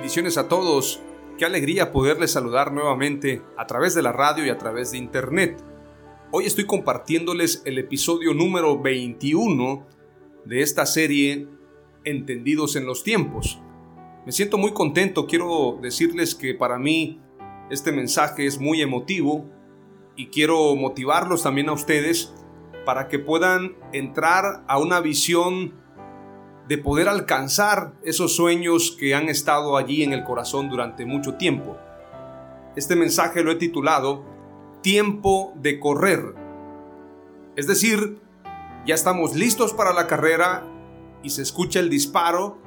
Bendiciones a todos. Qué alegría poderles saludar nuevamente a través de la radio y a través de internet. Hoy estoy compartiéndoles el episodio número 21 de esta serie Entendidos en los tiempos. Me siento muy contento, quiero decirles que para mí este mensaje es muy emotivo y quiero motivarlos también a ustedes para que puedan entrar a una visión de poder alcanzar esos sueños que han estado allí en el corazón durante mucho tiempo. Este mensaje lo he titulado Tiempo de correr. Es decir, ya estamos listos para la carrera y se escucha el disparo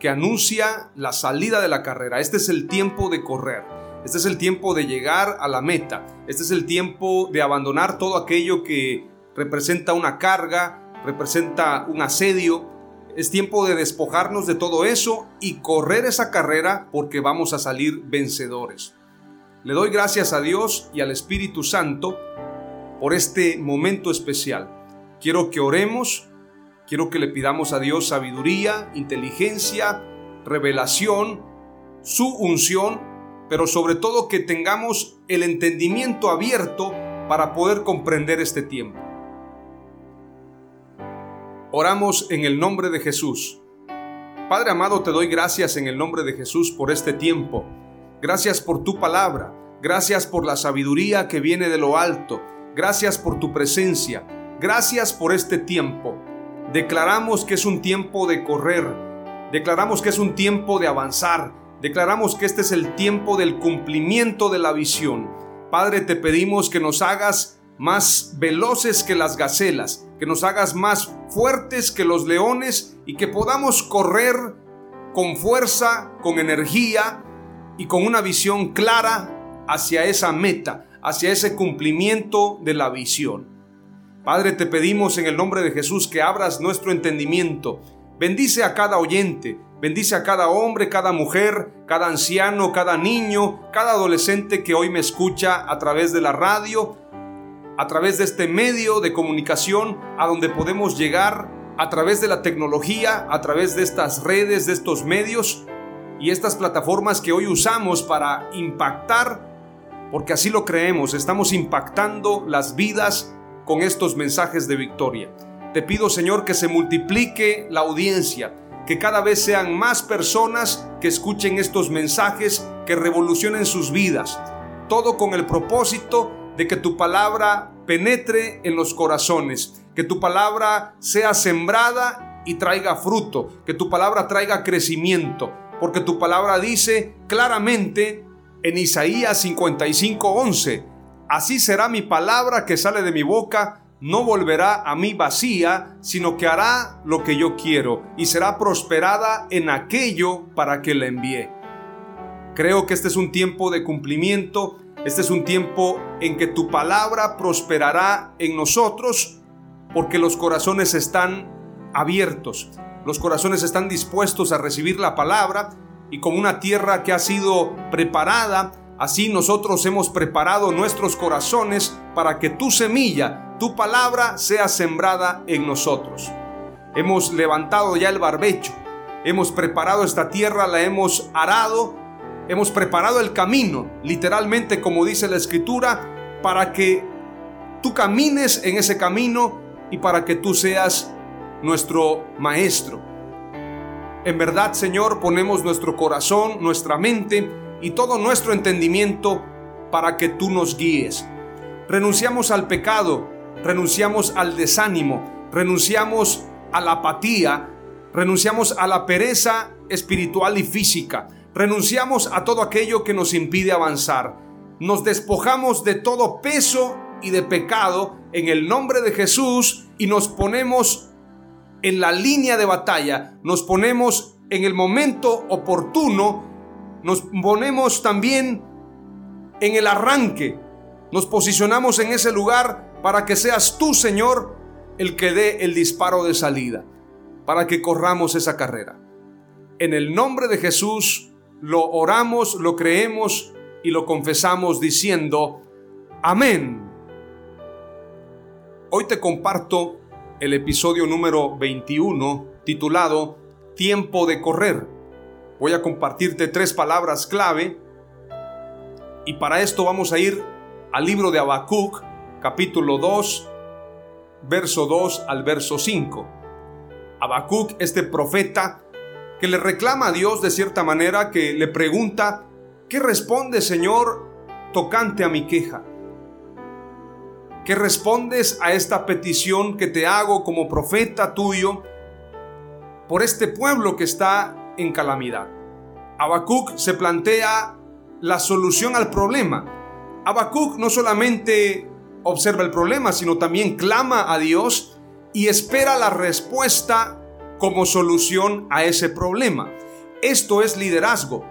que anuncia la salida de la carrera. Este es el tiempo de correr. Este es el tiempo de llegar a la meta. Este es el tiempo de abandonar todo aquello que representa una carga, representa un asedio, es tiempo de despojarnos de todo eso y correr esa carrera porque vamos a salir vencedores. Le doy gracias a Dios y al Espíritu Santo por este momento especial. Quiero que oremos, quiero que le pidamos a Dios sabiduría, inteligencia, revelación, su unción, pero sobre todo que tengamos el entendimiento abierto para poder comprender este tiempo. Oramos en el nombre de Jesús. Padre amado, te doy gracias en el nombre de Jesús por este tiempo. Gracias por tu palabra. Gracias por la sabiduría que viene de lo alto. Gracias por tu presencia. Gracias por este tiempo. Declaramos que es un tiempo de correr. Declaramos que es un tiempo de avanzar. Declaramos que este es el tiempo del cumplimiento de la visión. Padre, te pedimos que nos hagas más veloces que las gacelas, que nos hagas más fuertes que los leones y que podamos correr con fuerza, con energía y con una visión clara hacia esa meta, hacia ese cumplimiento de la visión. Padre, te pedimos en el nombre de Jesús que abras nuestro entendimiento. Bendice a cada oyente, bendice a cada hombre, cada mujer, cada anciano, cada niño, cada adolescente que hoy me escucha a través de la radio a través de este medio de comunicación a donde podemos llegar a través de la tecnología, a través de estas redes, de estos medios y estas plataformas que hoy usamos para impactar, porque así lo creemos, estamos impactando las vidas con estos mensajes de victoria. Te pido Señor que se multiplique la audiencia, que cada vez sean más personas que escuchen estos mensajes, que revolucionen sus vidas, todo con el propósito de que tu palabra penetre en los corazones, que tu palabra sea sembrada y traiga fruto, que tu palabra traiga crecimiento, porque tu palabra dice claramente en Isaías 55:11, así será mi palabra que sale de mi boca, no volverá a mí vacía, sino que hará lo que yo quiero y será prosperada en aquello para que la envié. Creo que este es un tiempo de cumplimiento este es un tiempo en que tu palabra prosperará en nosotros porque los corazones están abiertos, los corazones están dispuestos a recibir la palabra y como una tierra que ha sido preparada, así nosotros hemos preparado nuestros corazones para que tu semilla, tu palabra sea sembrada en nosotros. Hemos levantado ya el barbecho, hemos preparado esta tierra, la hemos arado hemos preparado el camino, literalmente como dice la escritura, para que tú camines en ese camino y para que tú seas nuestro maestro. En verdad, Señor, ponemos nuestro corazón, nuestra mente y todo nuestro entendimiento para que tú nos guíes. Renunciamos al pecado, renunciamos al desánimo, renunciamos a la apatía, renunciamos a la pereza espiritual y física, renunciamos a todo aquello que nos impide avanzar. Nos despojamos de todo peso y de pecado en el nombre de Jesús y nos ponemos en la línea de batalla, nos ponemos en el momento oportuno, nos ponemos también en el arranque, nos posicionamos en ese lugar para que seas tú, Señor, el que dé el disparo de salida, para que corramos esa carrera. En el nombre de Jesús lo oramos, lo creemos y lo confesamos diciendo, amén. Hoy te comparto el episodio número 21 titulado Tiempo de correr. Voy a compartirte tres palabras clave y para esto vamos a ir al libro de Habacuc, capítulo 2, verso 2 al verso 5. Habacuc, este profeta que le reclama a Dios de cierta manera, que le pregunta, ¿qué responde Señor tocante a mi queja? ¿Qué respondes a esta petición que te hago como profeta tuyo por este pueblo que está en calamidad? Habacuc se plantea la solución al problema. Habacuc no solamente observa el problema, sino también clama a Dios y espera la respuesta como solución a ese problema. Esto es liderazgo.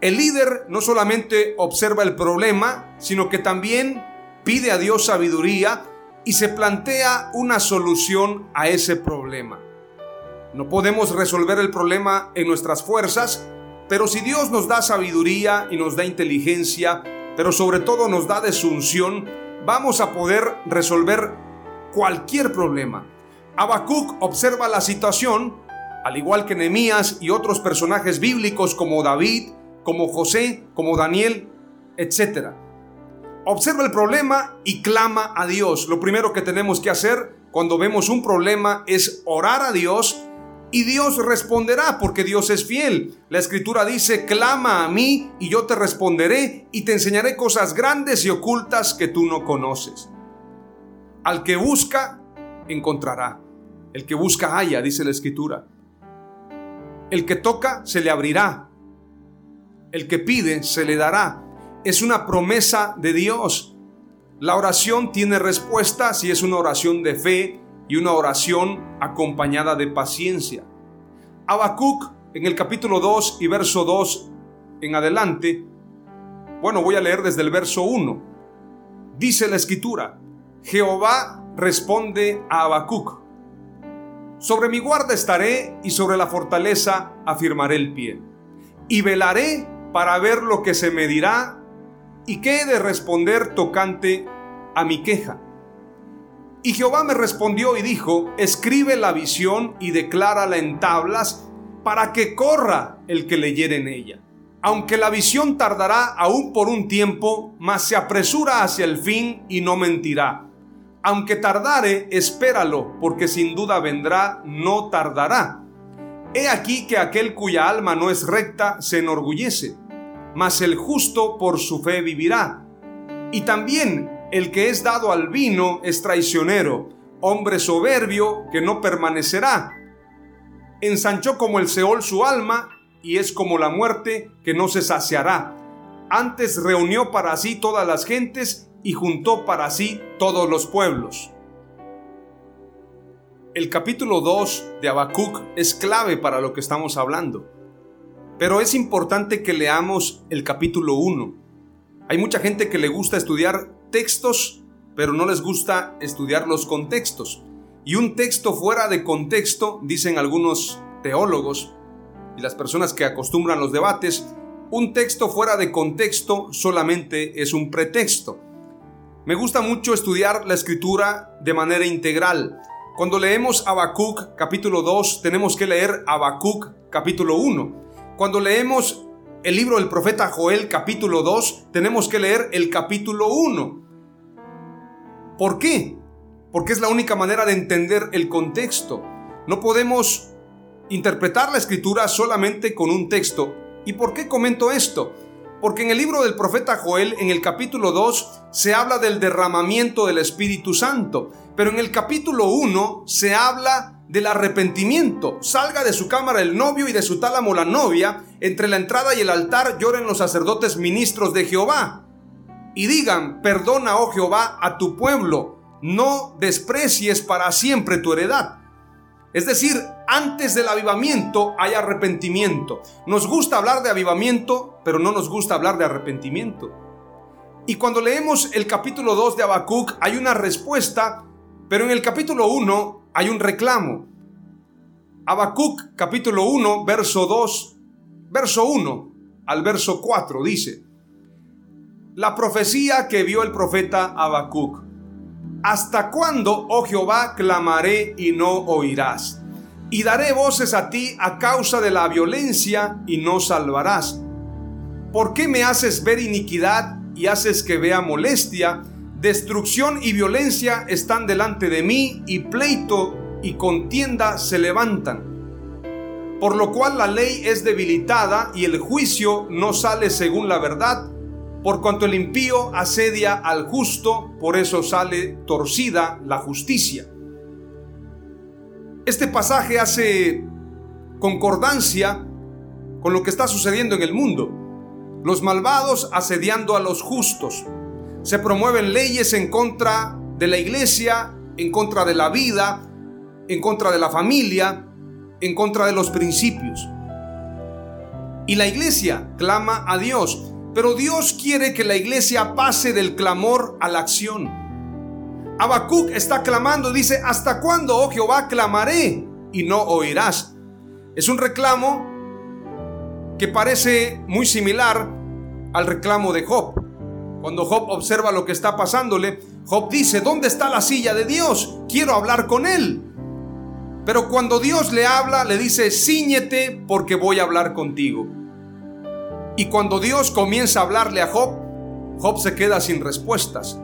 El líder no solamente observa el problema, sino que también pide a Dios sabiduría y se plantea una solución a ese problema. No podemos resolver el problema en nuestras fuerzas, pero si Dios nos da sabiduría y nos da inteligencia, pero sobre todo nos da desunción, vamos a poder resolver cualquier problema. Habacuc observa la situación, al igual que Nehemías y otros personajes bíblicos como David, como José, como Daniel, etc observa el problema y clama a Dios. Lo primero que tenemos que hacer cuando vemos un problema es orar a Dios y Dios responderá porque Dios es fiel. La escritura dice, clama a mí y yo te responderé y te enseñaré cosas grandes y ocultas que tú no conoces. Al que busca, encontrará. El que busca, haya, dice la escritura. El que toca, se le abrirá. El que pide, se le dará es una promesa de Dios. La oración tiene respuesta si es una oración de fe y una oración acompañada de paciencia. Habacuc en el capítulo 2 y verso 2 en adelante, bueno, voy a leer desde el verso 1. Dice la escritura, Jehová responde a Habacuc, sobre mi guarda estaré y sobre la fortaleza afirmaré el pie, y velaré para ver lo que se me dirá ¿Y qué he de responder tocante a mi queja? Y Jehová me respondió y dijo, escribe la visión y declárala en tablas para que corra el que leyere en ella. Aunque la visión tardará aún por un tiempo, mas se apresura hacia el fin y no mentirá. Aunque tardare, espéralo, porque sin duda vendrá, no tardará. He aquí que aquel cuya alma no es recta se enorgullece mas el justo por su fe vivirá. Y también el que es dado al vino es traicionero, hombre soberbio que no permanecerá. Ensanchó como el Seol su alma y es como la muerte que no se saciará. Antes reunió para sí todas las gentes y juntó para sí todos los pueblos. El capítulo 2 de Habacuc es clave para lo que estamos hablando. Pero es importante que leamos el capítulo 1. Hay mucha gente que le gusta estudiar textos, pero no les gusta estudiar los contextos. Y un texto fuera de contexto, dicen algunos teólogos y las personas que acostumbran los debates, un texto fuera de contexto solamente es un pretexto. Me gusta mucho estudiar la escritura de manera integral. Cuando leemos Habacuc capítulo 2, tenemos que leer Habacuc capítulo 1. Cuando leemos el libro del profeta Joel capítulo 2, tenemos que leer el capítulo 1. ¿Por qué? Porque es la única manera de entender el contexto. No podemos interpretar la escritura solamente con un texto. ¿Y por qué comento esto? Porque en el libro del profeta Joel, en el capítulo 2, se habla del derramamiento del Espíritu Santo. Pero en el capítulo 1 se habla del arrepentimiento. Salga de su cámara el novio y de su tálamo la novia. Entre la entrada y el altar lloren los sacerdotes ministros de Jehová. Y digan, perdona, oh Jehová, a tu pueblo. No desprecies para siempre tu heredad. Es decir, antes del avivamiento hay arrepentimiento. Nos gusta hablar de avivamiento, pero no nos gusta hablar de arrepentimiento. Y cuando leemos el capítulo 2 de Habacuc hay una respuesta, pero en el capítulo 1 hay un reclamo. Habacuc capítulo 1, verso 2, verso 1 al verso 4 dice: La profecía que vio el profeta Habacuc ¿Hasta cuándo, oh Jehová, clamaré y no oirás? Y daré voces a ti a causa de la violencia y no salvarás. ¿Por qué me haces ver iniquidad y haces que vea molestia? Destrucción y violencia están delante de mí y pleito y contienda se levantan. Por lo cual la ley es debilitada y el juicio no sale según la verdad por cuanto el impío asedia al justo, por eso sale torcida la justicia. Este pasaje hace concordancia con lo que está sucediendo en el mundo. Los malvados asediando a los justos. Se promueven leyes en contra de la iglesia, en contra de la vida, en contra de la familia, en contra de los principios. Y la iglesia clama a Dios pero Dios quiere que la iglesia pase del clamor a la acción. Habacuc está clamando, dice, ¿hasta cuándo, oh Jehová, clamaré y no oirás? Es un reclamo que parece muy similar al reclamo de Job. Cuando Job observa lo que está pasándole, Job dice, ¿dónde está la silla de Dios? Quiero hablar con él. Pero cuando Dios le habla, le dice, ciñete porque voy a hablar contigo. Y cuando Dios comienza a hablarle a Job, Job se queda sin respuestas.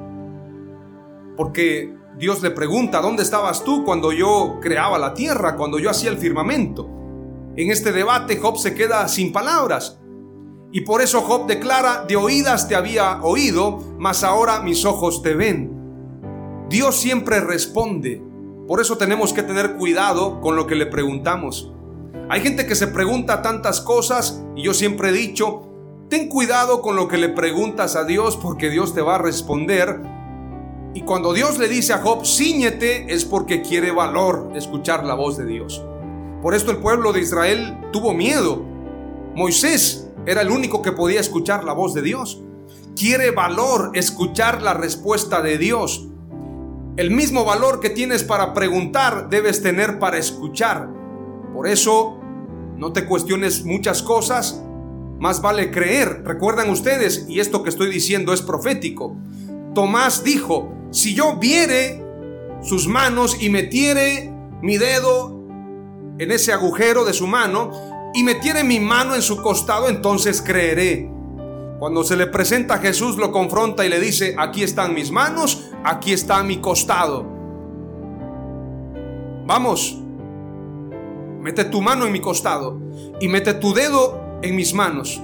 Porque Dios le pregunta, ¿dónde estabas tú cuando yo creaba la tierra, cuando yo hacía el firmamento? En este debate Job se queda sin palabras. Y por eso Job declara, de oídas te había oído, mas ahora mis ojos te ven. Dios siempre responde. Por eso tenemos que tener cuidado con lo que le preguntamos. Hay gente que se pregunta tantas cosas y yo siempre he dicho, ten cuidado con lo que le preguntas a Dios porque Dios te va a responder. Y cuando Dios le dice a Job, ciñete, es porque quiere valor escuchar la voz de Dios. Por esto el pueblo de Israel tuvo miedo. Moisés era el único que podía escuchar la voz de Dios. Quiere valor escuchar la respuesta de Dios. El mismo valor que tienes para preguntar debes tener para escuchar. Por eso, no te cuestiones muchas cosas, más vale creer. Recuerdan ustedes, y esto que estoy diciendo es profético. Tomás dijo, si yo viere sus manos y metiere mi dedo en ese agujero de su mano y metiere mi mano en su costado, entonces creeré. Cuando se le presenta a Jesús, lo confronta y le dice, aquí están mis manos, aquí está mi costado. Vamos, mete tu mano en mi costado y mete tu dedo en mis manos.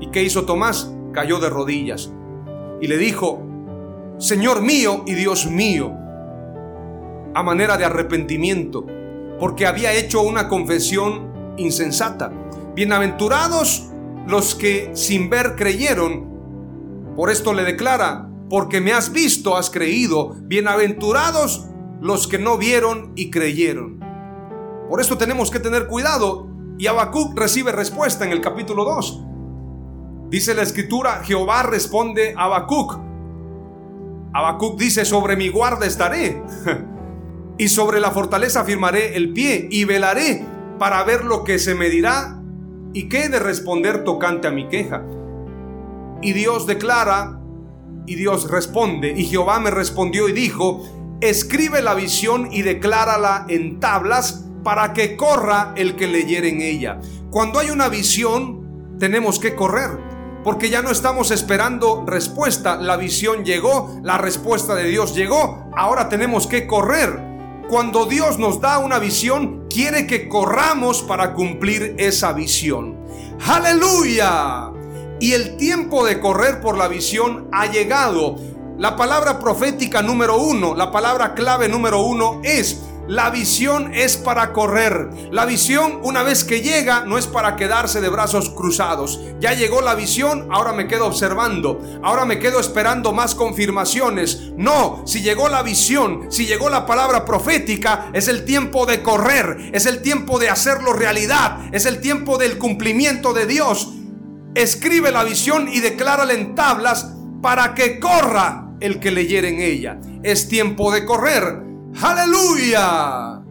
¿Y qué hizo Tomás? Cayó de rodillas y le dijo, Señor mío y Dios mío, a manera de arrepentimiento, porque había hecho una confesión insensata. Bienaventurados los que sin ver creyeron. Por esto le declara, porque me has visto, has creído. Bienaventurados los que no vieron y creyeron. Por esto tenemos que tener cuidado. Y Habacuc recibe respuesta en el capítulo 2. Dice la escritura, Jehová responde a Habacuc. Habacuc dice, sobre mi guarda estaré. y sobre la fortaleza firmaré el pie y velaré para ver lo que se me dirá y qué he de responder tocante a mi queja. Y Dios declara y Dios responde. Y Jehová me respondió y dijo, escribe la visión y declárala en tablas para que corra el que leyere en ella. Cuando hay una visión, tenemos que correr. Porque ya no estamos esperando respuesta. La visión llegó, la respuesta de Dios llegó. Ahora tenemos que correr. Cuando Dios nos da una visión, quiere que corramos para cumplir esa visión. Aleluya. Y el tiempo de correr por la visión ha llegado. La palabra profética número uno, la palabra clave número uno es la visión es para correr. La visión una vez que llega no es para quedarse de brazos cruzados. Ya llegó la visión, ahora me quedo observando. Ahora me quedo esperando más confirmaciones. No, si llegó la visión, si llegó la palabra profética, es el tiempo de correr. Es el tiempo de hacerlo realidad. Es el tiempo del cumplimiento de Dios. Escribe la visión y declárala en tablas para que corra el que leyere en ella. Es tiempo de correr. Aleluya.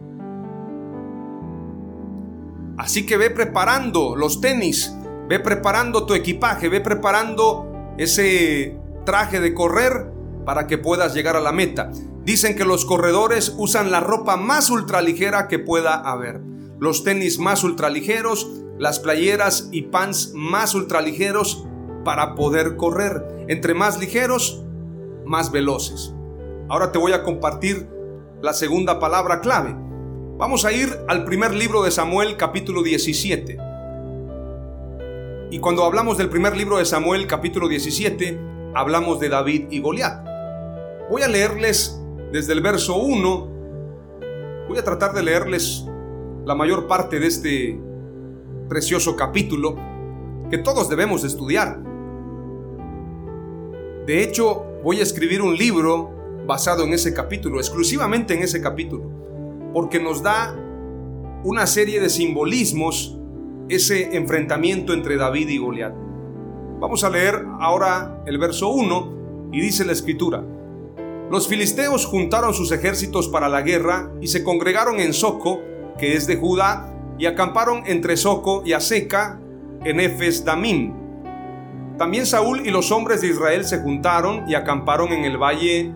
Así que ve preparando los tenis, ve preparando tu equipaje, ve preparando ese traje de correr para que puedas llegar a la meta. Dicen que los corredores usan la ropa más ultraligera que pueda haber. Los tenis más ultraligeros, las playeras y pants más ultraligeros para poder correr. Entre más ligeros, más veloces. Ahora te voy a compartir la segunda palabra clave. Vamos a ir al primer libro de Samuel capítulo 17. Y cuando hablamos del primer libro de Samuel capítulo 17, hablamos de David y Goliat. Voy a leerles desde el verso 1, voy a tratar de leerles la mayor parte de este precioso capítulo que todos debemos estudiar. De hecho, voy a escribir un libro basado en ese capítulo, exclusivamente en ese capítulo, porque nos da una serie de simbolismos ese enfrentamiento entre David y Goliat. Vamos a leer ahora el verso 1 y dice la escritura: Los filisteos juntaron sus ejércitos para la guerra y se congregaron en Soco, que es de Judá, y acamparon entre Soco y Aseca en Efes Damim. También Saúl y los hombres de Israel se juntaron y acamparon en el valle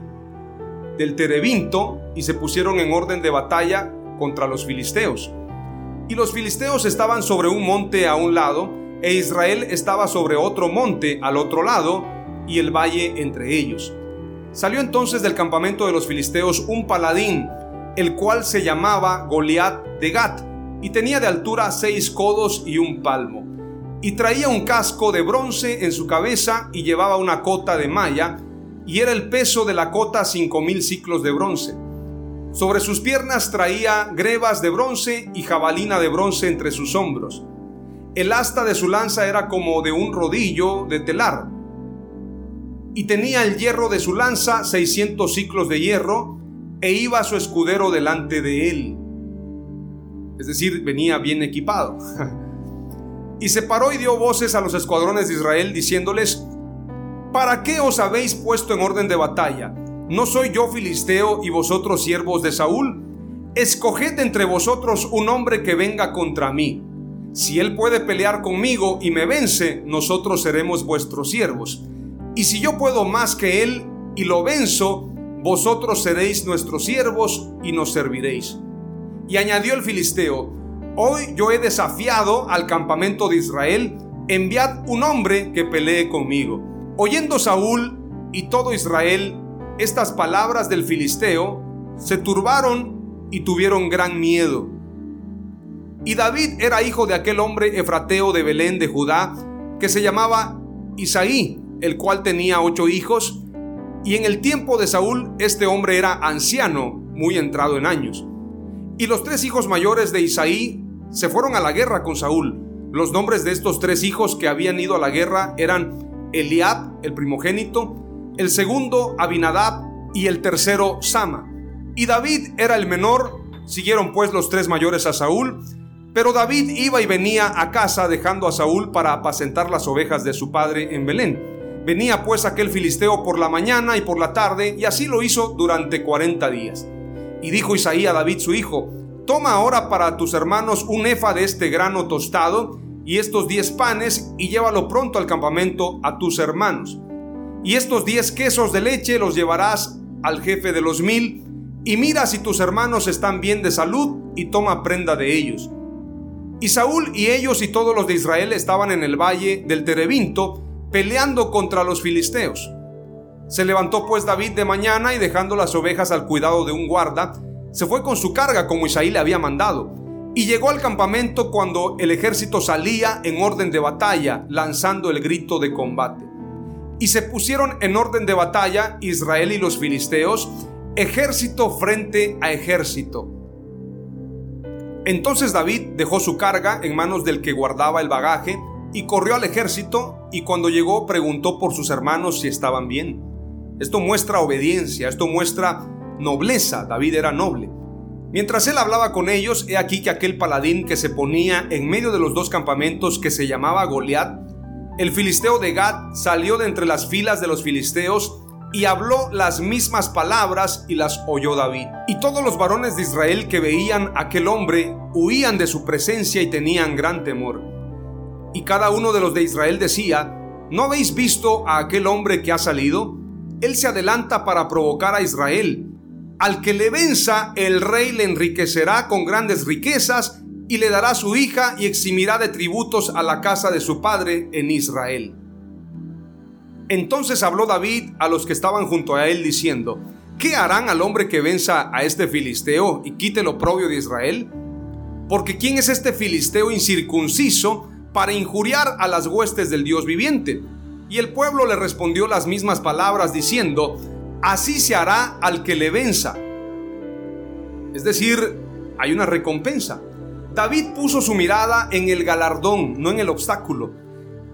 del Terebinto y se pusieron en orden de batalla contra los filisteos. Y los filisteos estaban sobre un monte a un lado, e Israel estaba sobre otro monte al otro lado, y el valle entre ellos. Salió entonces del campamento de los filisteos un paladín, el cual se llamaba Goliat de Gat, y tenía de altura seis codos y un palmo. Y traía un casco de bronce en su cabeza y llevaba una cota de malla, y era el peso de la cota cinco mil ciclos de bronce. Sobre sus piernas traía grebas de bronce y jabalina de bronce entre sus hombros. El asta de su lanza era como de un rodillo de telar. Y tenía el hierro de su lanza seiscientos ciclos de hierro, e iba su escudero delante de él. Es decir, venía bien equipado. y se paró y dio voces a los escuadrones de Israel, diciéndoles, ¿para qué os habéis puesto en orden de batalla? ¿No soy yo filisteo y vosotros siervos de Saúl? Escoged entre vosotros un hombre que venga contra mí. Si él puede pelear conmigo y me vence, nosotros seremos vuestros siervos. Y si yo puedo más que él y lo venzo, vosotros seréis nuestros siervos y nos serviréis. Y añadió el filisteo, hoy yo he desafiado al campamento de Israel, enviad un hombre que pelee conmigo. Oyendo Saúl y todo Israel estas palabras del filisteo, se turbaron y tuvieron gran miedo. Y David era hijo de aquel hombre efrateo de Belén de Judá, que se llamaba Isaí, el cual tenía ocho hijos, y en el tiempo de Saúl este hombre era anciano, muy entrado en años. Y los tres hijos mayores de Isaí se fueron a la guerra con Saúl. Los nombres de estos tres hijos que habían ido a la guerra eran Eliab, el primogénito, el segundo Abinadab y el tercero Sama. Y David era el menor, siguieron pues los tres mayores a Saúl, pero David iba y venía a casa dejando a Saúl para apacentar las ovejas de su padre en Belén. Venía pues aquel filisteo por la mañana y por la tarde, y así lo hizo durante cuarenta días. Y dijo Isaí a David su hijo, Toma ahora para tus hermanos un efa de este grano tostado, y estos diez panes y llévalo pronto al campamento a tus hermanos. Y estos diez quesos de leche los llevarás al jefe de los mil y mira si tus hermanos están bien de salud y toma prenda de ellos. Y Saúl y ellos y todos los de Israel estaban en el valle del Terebinto peleando contra los filisteos. Se levantó pues David de mañana y dejando las ovejas al cuidado de un guarda, se fue con su carga como Isaí le había mandado. Y llegó al campamento cuando el ejército salía en orden de batalla, lanzando el grito de combate. Y se pusieron en orden de batalla Israel y los filisteos, ejército frente a ejército. Entonces David dejó su carga en manos del que guardaba el bagaje y corrió al ejército y cuando llegó preguntó por sus hermanos si estaban bien. Esto muestra obediencia, esto muestra nobleza. David era noble. Mientras él hablaba con ellos, he aquí que aquel paladín que se ponía en medio de los dos campamentos que se llamaba Goliat, el filisteo de Gad, salió de entre las filas de los filisteos y habló las mismas palabras y las oyó David. Y todos los varones de Israel que veían a aquel hombre huían de su presencia y tenían gran temor. Y cada uno de los de Israel decía, ¿no habéis visto a aquel hombre que ha salido? Él se adelanta para provocar a Israel. Al que le venza, el rey le enriquecerá con grandes riquezas y le dará su hija y eximirá de tributos a la casa de su padre en Israel. Entonces habló David a los que estaban junto a él diciendo, ¿qué harán al hombre que venza a este filisteo y quite lo propio de Israel? Porque ¿quién es este filisteo incircunciso para injuriar a las huestes del Dios viviente? Y el pueblo le respondió las mismas palabras diciendo, así se hará al que le venza. Es decir, hay una recompensa. David puso su mirada en el galardón, no en el obstáculo.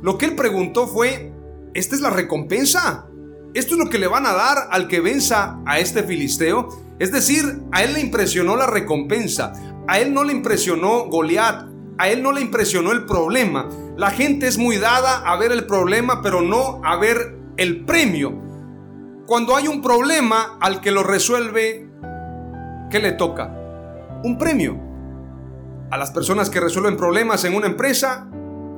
Lo que él preguntó fue, ¿esta es la recompensa? ¿Esto es lo que le van a dar al que venza a este filisteo? Es decir, a él le impresionó la recompensa, a él no le impresionó Goliat, a él no le impresionó el problema. La gente es muy dada a ver el problema, pero no a ver el premio. Cuando hay un problema al que lo resuelve, ¿qué le toca? Un premio. A las personas que resuelven problemas en una empresa,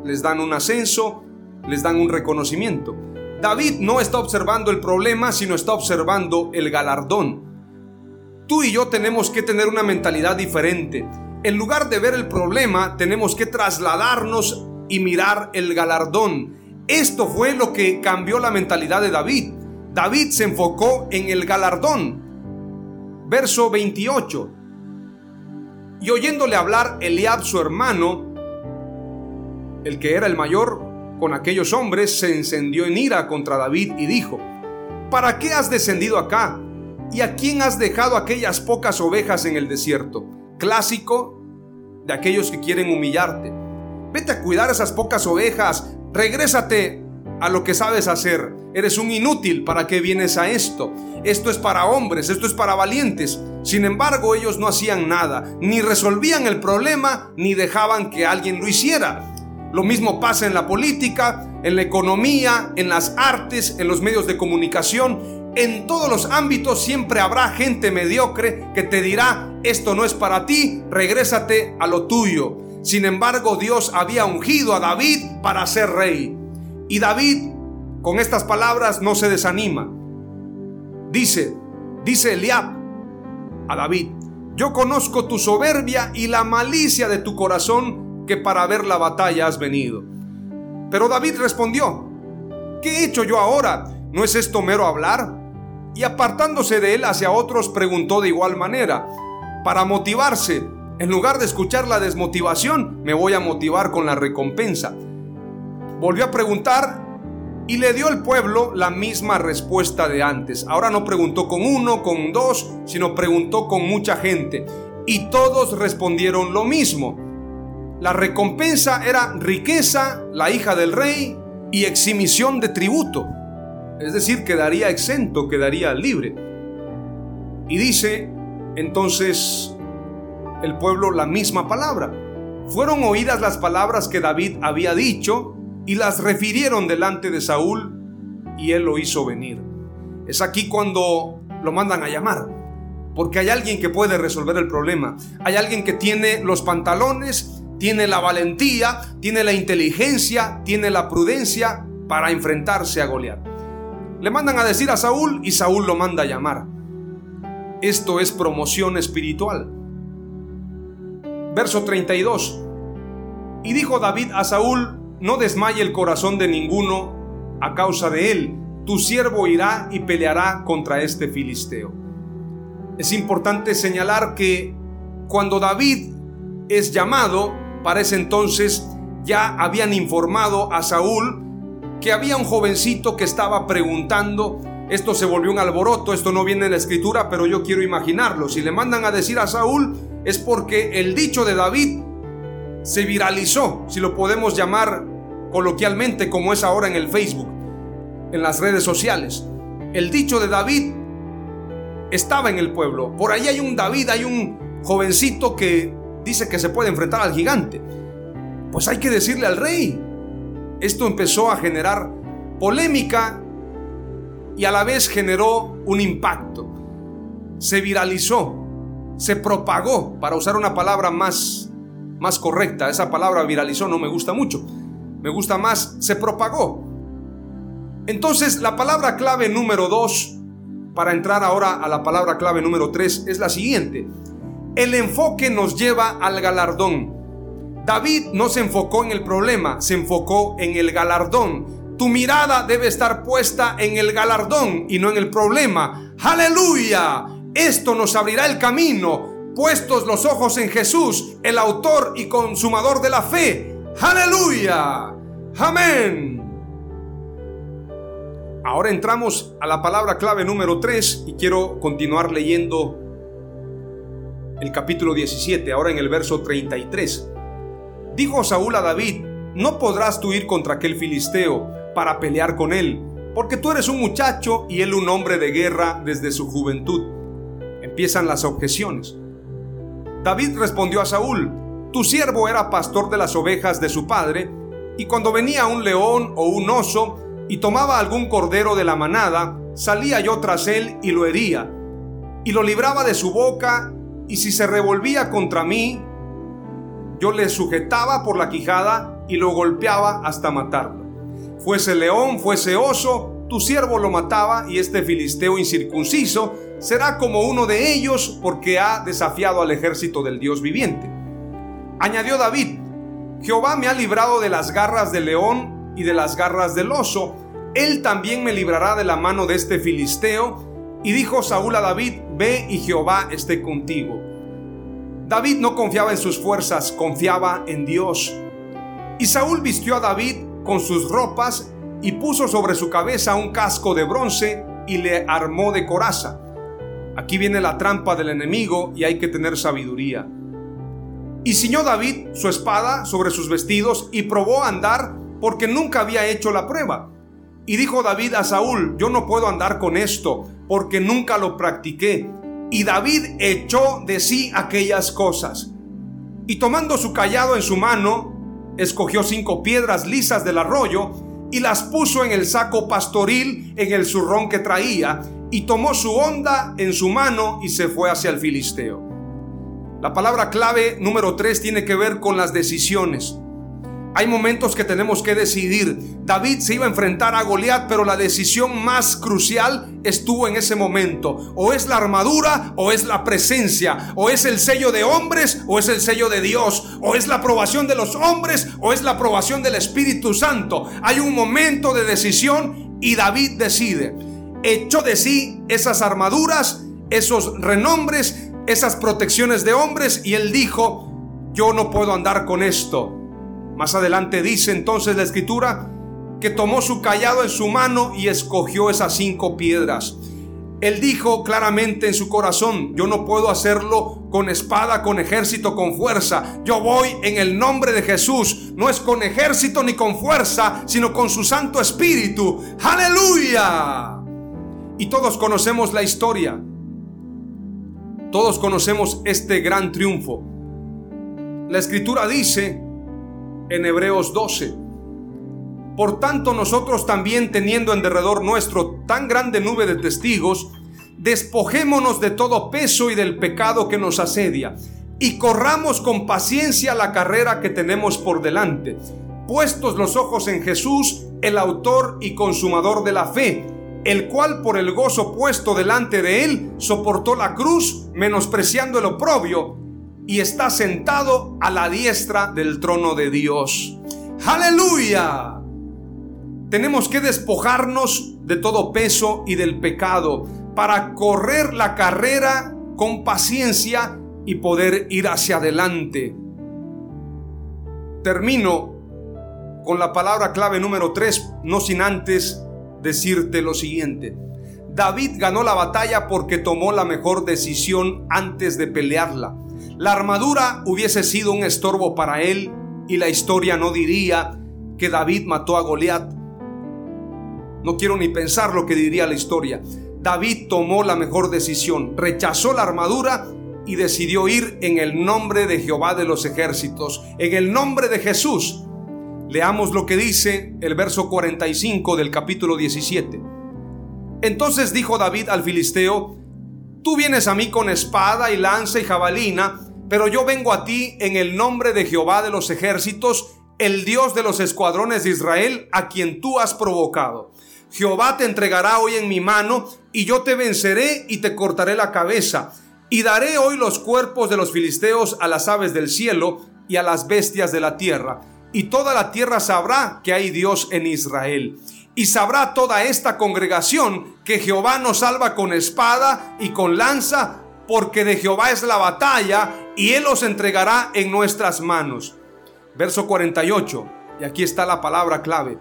les dan un ascenso, les dan un reconocimiento. David no está observando el problema, sino está observando el galardón. Tú y yo tenemos que tener una mentalidad diferente. En lugar de ver el problema, tenemos que trasladarnos y mirar el galardón. Esto fue lo que cambió la mentalidad de David. David se enfocó en el galardón. Verso 28. Y oyéndole hablar Eliab su hermano, el que era el mayor, con aquellos hombres se encendió en ira contra David y dijo, ¿para qué has descendido acá? ¿Y a quién has dejado aquellas pocas ovejas en el desierto? Clásico de aquellos que quieren humillarte. Vete a cuidar esas pocas ovejas, regrésate a lo que sabes hacer. Eres un inútil, ¿para qué vienes a esto? Esto es para hombres, esto es para valientes. Sin embargo, ellos no hacían nada, ni resolvían el problema, ni dejaban que alguien lo hiciera. Lo mismo pasa en la política, en la economía, en las artes, en los medios de comunicación. En todos los ámbitos siempre habrá gente mediocre que te dirá, esto no es para ti, regrésate a lo tuyo. Sin embargo, Dios había ungido a David para ser rey. Y David con estas palabras no se desanima. Dice, dice Eliab a David, yo conozco tu soberbia y la malicia de tu corazón que para ver la batalla has venido. Pero David respondió, ¿qué he hecho yo ahora? ¿No es esto mero hablar? Y apartándose de él hacia otros, preguntó de igual manera, para motivarse, en lugar de escuchar la desmotivación, me voy a motivar con la recompensa volvió a preguntar y le dio al pueblo la misma respuesta de antes. Ahora no preguntó con uno, con dos, sino preguntó con mucha gente. Y todos respondieron lo mismo. La recompensa era riqueza, la hija del rey, y eximisión de tributo. Es decir, quedaría exento, quedaría libre. Y dice entonces el pueblo la misma palabra. Fueron oídas las palabras que David había dicho y las refirieron delante de Saúl y él lo hizo venir. Es aquí cuando lo mandan a llamar, porque hay alguien que puede resolver el problema, hay alguien que tiene los pantalones, tiene la valentía, tiene la inteligencia, tiene la prudencia para enfrentarse a Goliat. Le mandan a decir a Saúl y Saúl lo manda a llamar. Esto es promoción espiritual. Verso 32. Y dijo David a Saúl, no desmaye el corazón de ninguno a causa de él. Tu siervo irá y peleará contra este filisteo. Es importante señalar que cuando David es llamado, para ese entonces ya habían informado a Saúl que había un jovencito que estaba preguntando, esto se volvió un alboroto, esto no viene en la escritura, pero yo quiero imaginarlo. Si le mandan a decir a Saúl es porque el dicho de David se viralizó, si lo podemos llamar coloquialmente como es ahora en el Facebook, en las redes sociales. El dicho de David estaba en el pueblo. Por ahí hay un David, hay un jovencito que dice que se puede enfrentar al gigante. Pues hay que decirle al rey. Esto empezó a generar polémica y a la vez generó un impacto. Se viralizó, se propagó, para usar una palabra más, más correcta. Esa palabra viralizó no me gusta mucho. Me gusta más, se propagó. Entonces, la palabra clave número dos, para entrar ahora a la palabra clave número tres, es la siguiente. El enfoque nos lleva al galardón. David no se enfocó en el problema, se enfocó en el galardón. Tu mirada debe estar puesta en el galardón y no en el problema. Aleluya. Esto nos abrirá el camino. Puestos los ojos en Jesús, el autor y consumador de la fe. Aleluya. Amén. Ahora entramos a la palabra clave número 3 y quiero continuar leyendo el capítulo 17, ahora en el verso 33. Dijo Saúl a David, no podrás tú ir contra aquel filisteo para pelear con él, porque tú eres un muchacho y él un hombre de guerra desde su juventud. Empiezan las objeciones. David respondió a Saúl, tu siervo era pastor de las ovejas de su padre, y cuando venía un león o un oso y tomaba algún cordero de la manada, salía yo tras él y lo hería, y lo libraba de su boca y si se revolvía contra mí, yo le sujetaba por la quijada y lo golpeaba hasta matarlo. Fuese león, fuese oso, tu siervo lo mataba y este filisteo incircunciso será como uno de ellos porque ha desafiado al ejército del Dios viviente. Añadió David, Jehová me ha librado de las garras del león y de las garras del oso, él también me librará de la mano de este filisteo y dijo Saúl a David, ve y Jehová esté contigo. David no confiaba en sus fuerzas, confiaba en Dios. Y Saúl vistió a David con sus ropas y puso sobre su cabeza un casco de bronce y le armó de coraza. Aquí viene la trampa del enemigo y hay que tener sabiduría. Y ciñó David su espada sobre sus vestidos y probó a andar porque nunca había hecho la prueba. Y dijo David a Saúl, yo no puedo andar con esto, porque nunca lo practiqué. Y David echó de sí aquellas cosas. Y tomando su callado en su mano, escogió cinco piedras lisas del arroyo y las puso en el saco pastoril en el zurrón que traía, y tomó su onda en su mano y se fue hacia el filisteo. La palabra clave número tres tiene que ver con las decisiones. Hay momentos que tenemos que decidir. David se iba a enfrentar a Goliat, pero la decisión más crucial estuvo en ese momento. O es la armadura o es la presencia. O es el sello de hombres o es el sello de Dios. O es la aprobación de los hombres o es la aprobación del Espíritu Santo. Hay un momento de decisión y David decide. Echó de sí esas armaduras, esos renombres, esas protecciones de hombres y él dijo, yo no puedo andar con esto más adelante dice entonces la escritura que tomó su callado en su mano y escogió esas cinco piedras. Él dijo claramente en su corazón, yo no puedo hacerlo con espada, con ejército, con fuerza. Yo voy en el nombre de Jesús. No es con ejército ni con fuerza, sino con su Santo Espíritu. Aleluya. Y todos conocemos la historia. Todos conocemos este gran triunfo. La escritura dice en Hebreos 12. Por tanto, nosotros también teniendo en derredor nuestro tan grande nube de testigos, despojémonos de todo peso y del pecado que nos asedia, y corramos con paciencia la carrera que tenemos por delante, puestos los ojos en Jesús, el autor y consumador de la fe, el cual por el gozo puesto delante de él soportó la cruz, menospreciando el oprobio, y está sentado a la diestra del trono de Dios. Aleluya. Tenemos que despojarnos de todo peso y del pecado para correr la carrera con paciencia y poder ir hacia adelante. Termino con la palabra clave número 3, no sin antes decirte lo siguiente. David ganó la batalla porque tomó la mejor decisión antes de pelearla. La armadura hubiese sido un estorbo para él y la historia no diría que David mató a Goliat. No quiero ni pensar lo que diría la historia. David tomó la mejor decisión, rechazó la armadura y decidió ir en el nombre de Jehová de los ejércitos, en el nombre de Jesús. Leamos lo que dice el verso 45 del capítulo 17. Entonces dijo David al filisteo, tú vienes a mí con espada y lanza y jabalina, pero yo vengo a ti en el nombre de Jehová de los ejércitos, el Dios de los escuadrones de Israel, a quien tú has provocado. Jehová te entregará hoy en mi mano, y yo te venceré y te cortaré la cabeza, y daré hoy los cuerpos de los filisteos a las aves del cielo y a las bestias de la tierra, y toda la tierra sabrá que hay Dios en Israel. Y sabrá toda esta congregación que Jehová nos salva con espada y con lanza, porque de Jehová es la batalla y Él los entregará en nuestras manos. Verso 48, y aquí está la palabra clave.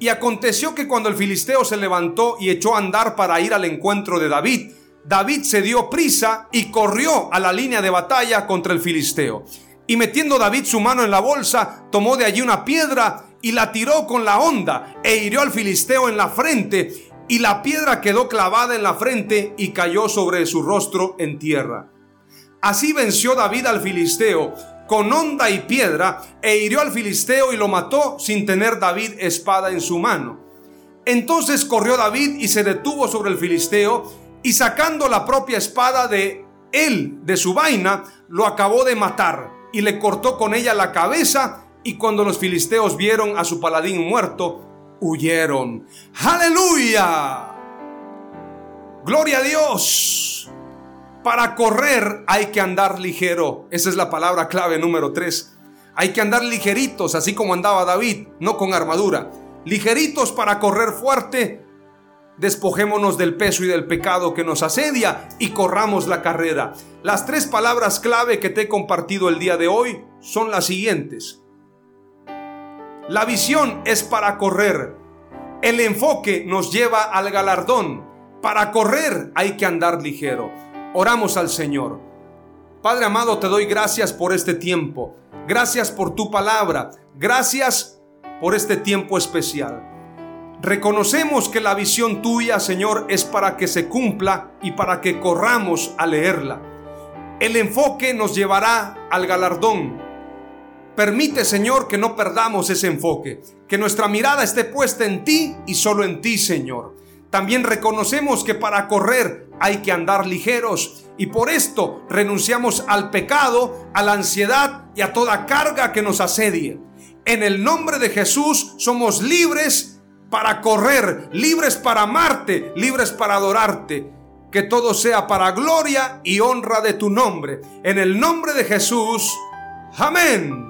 Y aconteció que cuando el filisteo se levantó y echó a andar para ir al encuentro de David, David se dio prisa y corrió a la línea de batalla contra el filisteo. Y metiendo David su mano en la bolsa, tomó de allí una piedra y la tiró con la honda e hirió al filisteo en la frente y la piedra quedó clavada en la frente y cayó sobre su rostro en tierra. Así venció David al filisteo con honda y piedra e hirió al filisteo y lo mató sin tener David espada en su mano. Entonces corrió David y se detuvo sobre el filisteo y sacando la propia espada de él de su vaina, lo acabó de matar y le cortó con ella la cabeza y cuando los filisteos vieron a su paladín muerto, huyeron. Aleluya. Gloria a Dios. Para correr hay que andar ligero. Esa es la palabra clave número 3. Hay que andar ligeritos, así como andaba David, no con armadura. Ligeritos para correr fuerte. Despojémonos del peso y del pecado que nos asedia y corramos la carrera. Las tres palabras clave que te he compartido el día de hoy son las siguientes. La visión es para correr. El enfoque nos lleva al galardón. Para correr hay que andar ligero. Oramos al Señor. Padre amado, te doy gracias por este tiempo. Gracias por tu palabra. Gracias por este tiempo especial. Reconocemos que la visión tuya, Señor, es para que se cumpla y para que corramos a leerla. El enfoque nos llevará al galardón Permite, Señor, que no perdamos ese enfoque, que nuestra mirada esté puesta en ti y solo en ti, Señor. También reconocemos que para correr hay que andar ligeros y por esto renunciamos al pecado, a la ansiedad y a toda carga que nos asedie. En el nombre de Jesús somos libres para correr, libres para amarte, libres para adorarte. Que todo sea para gloria y honra de tu nombre. En el nombre de Jesús. Amén.